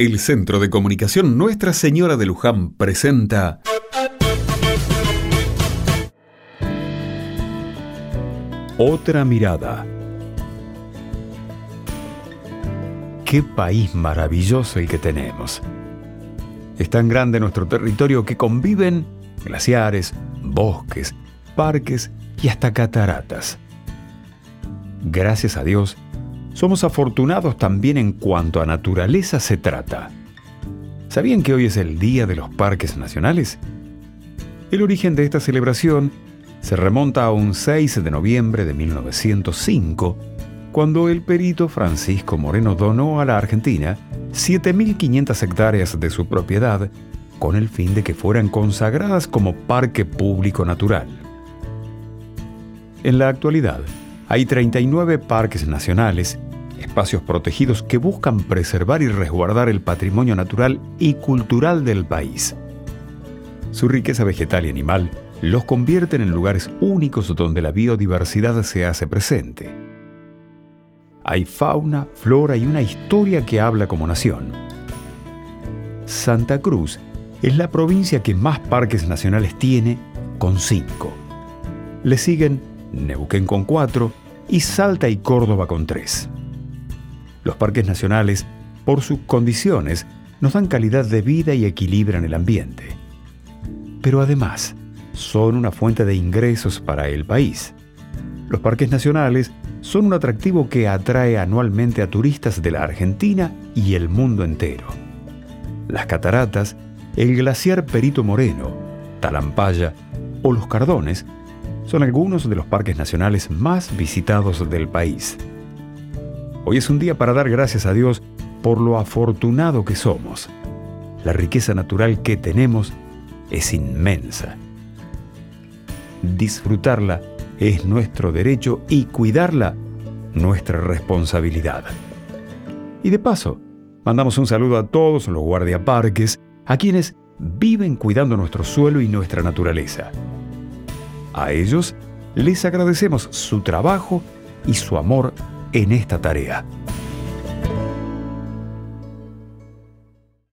El Centro de Comunicación Nuestra Señora de Luján presenta Otra mirada. Qué país maravilloso el que tenemos. Es tan grande nuestro territorio que conviven glaciares, bosques, parques y hasta cataratas. Gracias a Dios, somos afortunados también en cuanto a naturaleza se trata. ¿Sabían que hoy es el Día de los Parques Nacionales? El origen de esta celebración se remonta a un 6 de noviembre de 1905, cuando el perito Francisco Moreno donó a la Argentina 7.500 hectáreas de su propiedad con el fin de que fueran consagradas como parque público natural. En la actualidad, hay 39 parques nacionales espacios protegidos que buscan preservar y resguardar el patrimonio natural y cultural del país. Su riqueza vegetal y animal los convierten en lugares únicos donde la biodiversidad se hace presente. Hay fauna, flora y una historia que habla como nación. Santa Cruz es la provincia que más parques nacionales tiene, con cinco. Le siguen Neuquén con cuatro y Salta y Córdoba con tres. Los parques nacionales, por sus condiciones, nos dan calidad de vida y equilibran el ambiente. Pero además, son una fuente de ingresos para el país. Los parques nacionales son un atractivo que atrae anualmente a turistas de la Argentina y el mundo entero. Las cataratas, el glaciar Perito Moreno, Talampaya o los Cardones son algunos de los parques nacionales más visitados del país. Hoy es un día para dar gracias a Dios por lo afortunado que somos. La riqueza natural que tenemos es inmensa. Disfrutarla es nuestro derecho y cuidarla nuestra responsabilidad. Y de paso, mandamos un saludo a todos los guardiaparques, a quienes viven cuidando nuestro suelo y nuestra naturaleza. A ellos les agradecemos su trabajo y su amor en esta tarea.